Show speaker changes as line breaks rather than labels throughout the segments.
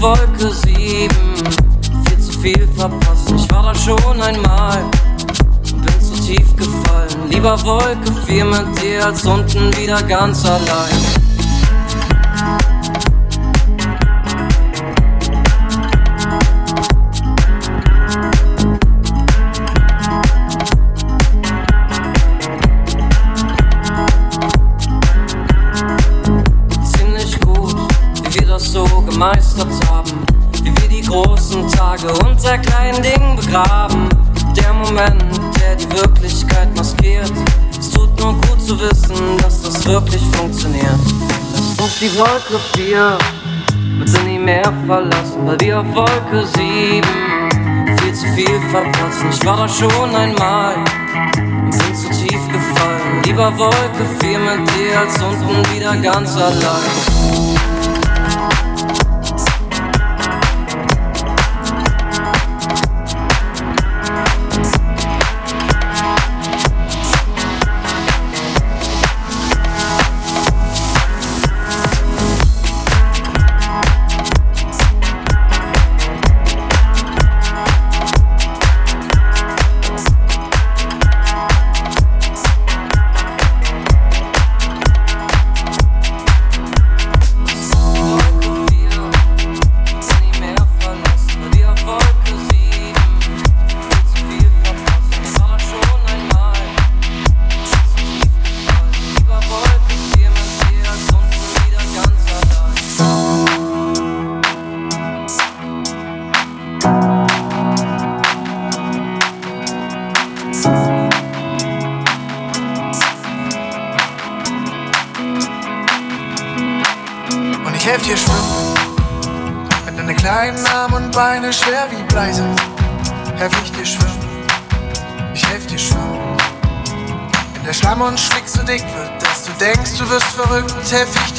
Wolke 7 viel zu viel verpassen. Ich war da schon einmal und bin zu tief gefallen. Lieber Wolke 4 mit dir als unten wieder ganz allein. Begraben. Der Moment, der die Wirklichkeit maskiert. Es tut nur gut zu wissen, dass das wirklich funktioniert. Lass uns die Wolke 4 bitte nie mehr verlassen, weil wir auf Wolke 7 viel zu viel verpassen. Ich war da schon einmal und bin zu tief gefallen. Lieber Wolke 4 mit dir als unten wieder ganz allein.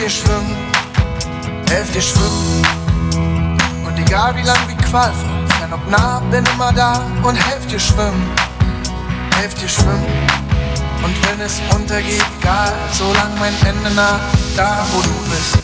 Dir schwimmen, helf dir schwimmen. Und egal wie lang, wie qualvoll, fern ob nah, bin immer da und helf dir schwimmen, helf dir schwimmen. Und wenn es untergeht, egal, solange mein Ende nah, da wo du bist.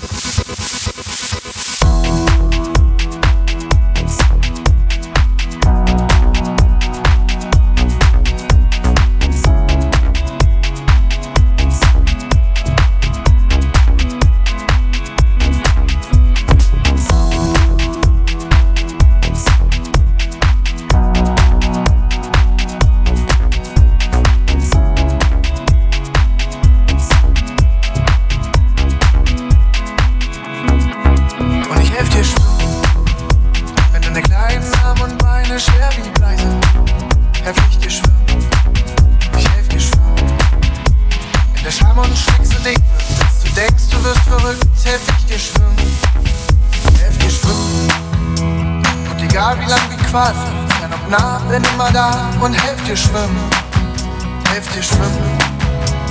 helft schwimmen.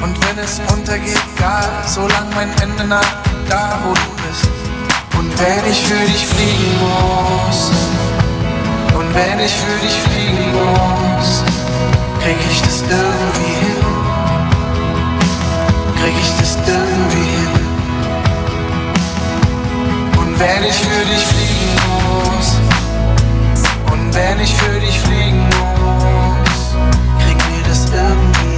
Und wenn es untergeht, egal, solang mein Ende naht, da wo du bist. Und wenn ich für dich fliegen muss, und wenn ich für dich fliegen muss, krieg ich das irgendwie hin. Krieg ich das irgendwie hin. Und wenn ich für dich fliegen muss, und wenn ich für dich fliegen muss, stop me.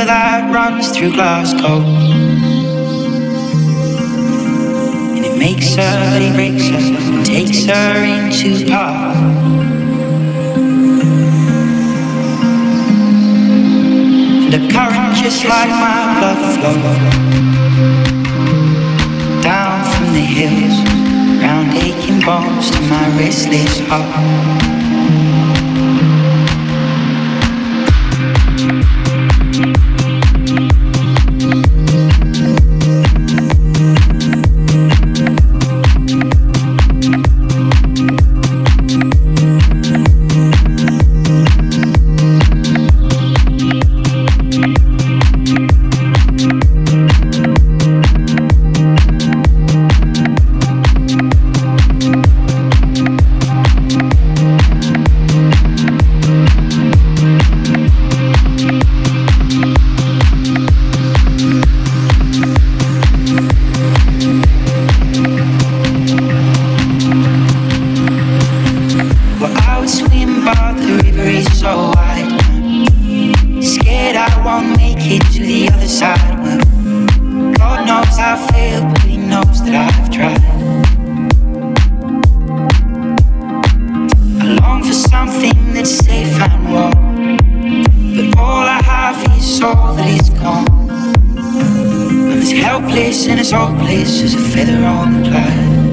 River that runs through Glasgow. And it makes her, it breaks her, and takes her into part. The current just like my blood flow down from the hills, round aching bones to my restless heart. soul is a feather on the cloud.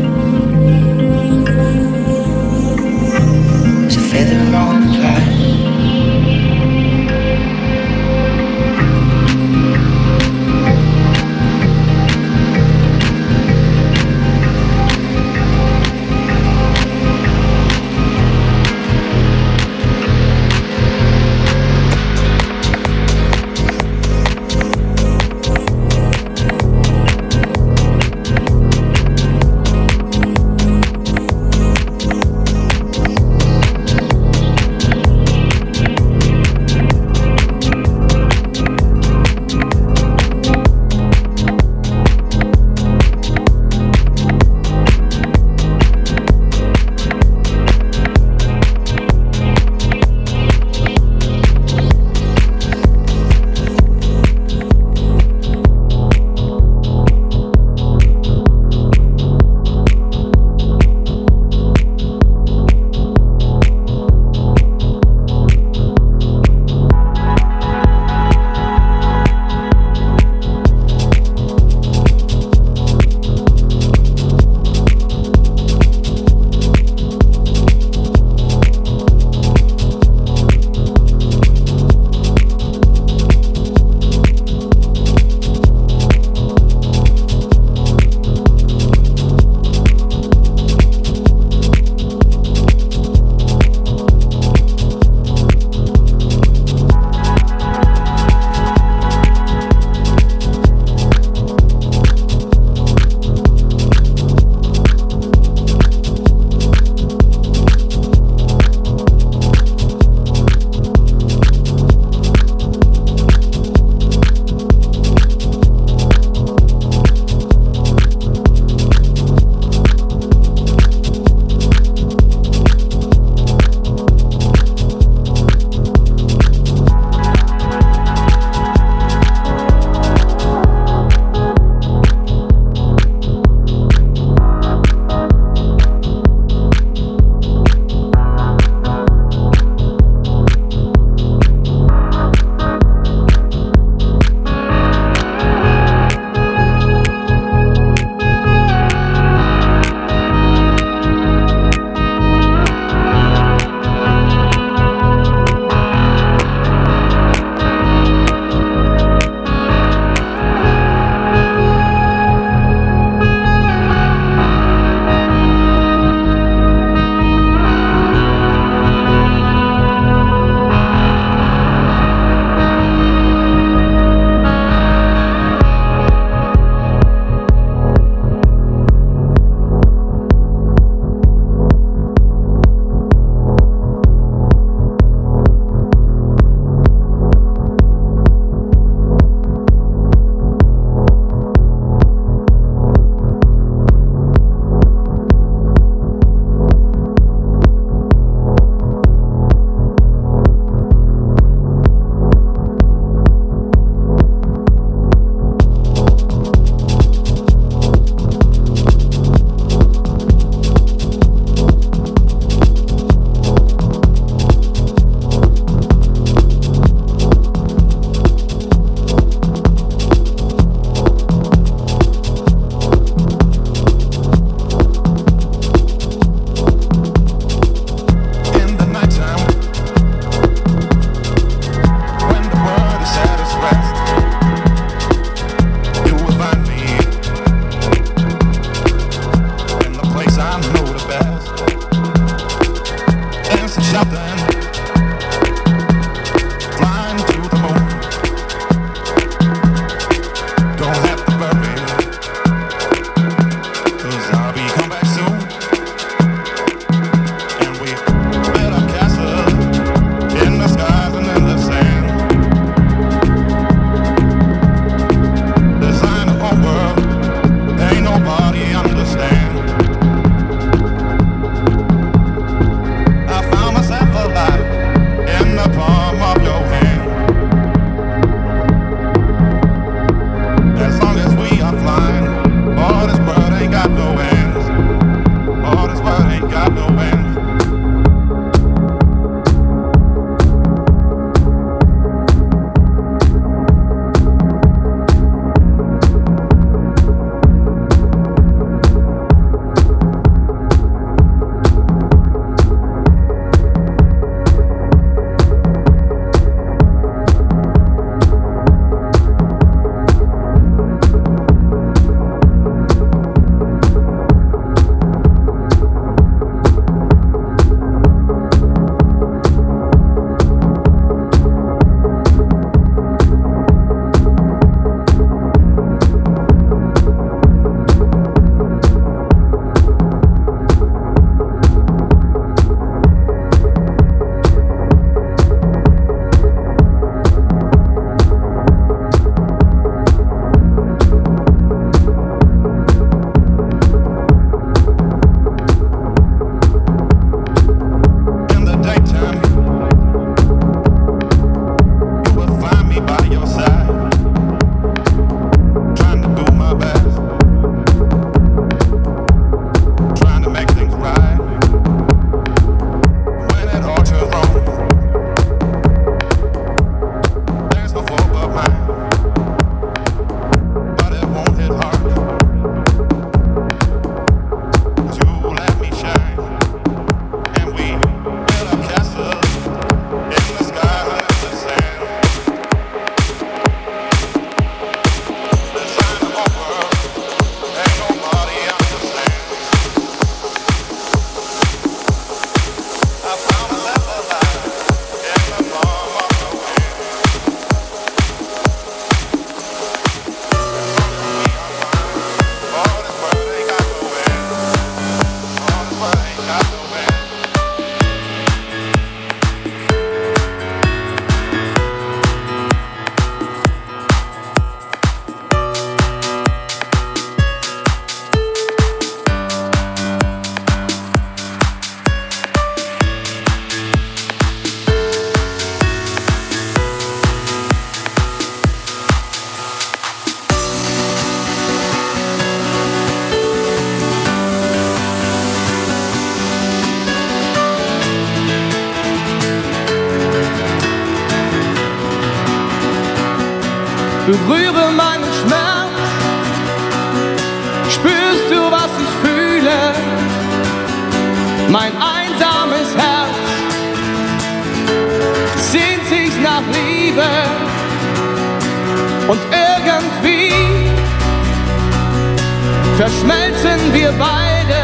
verschmelzen wir beide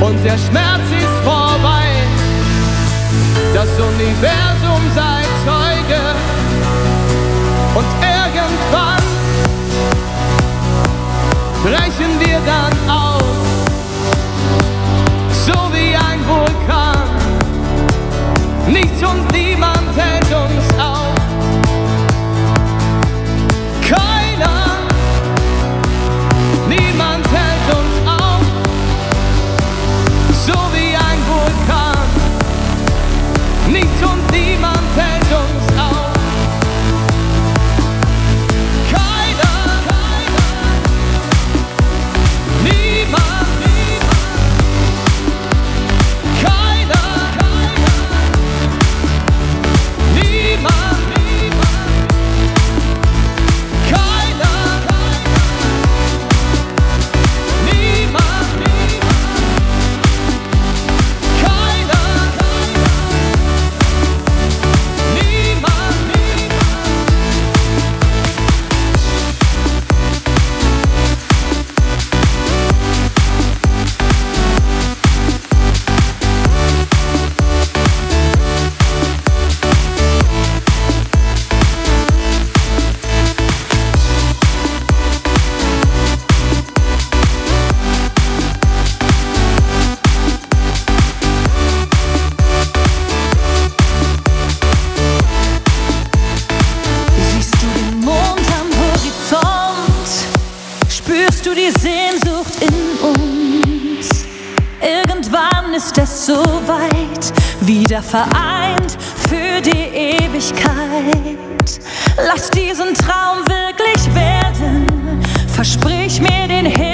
und der Schmerz ist vorbei. Das Universum sei Zeuge.
Vereint für die Ewigkeit. Lass diesen Traum wirklich werden, versprich mir den Himmel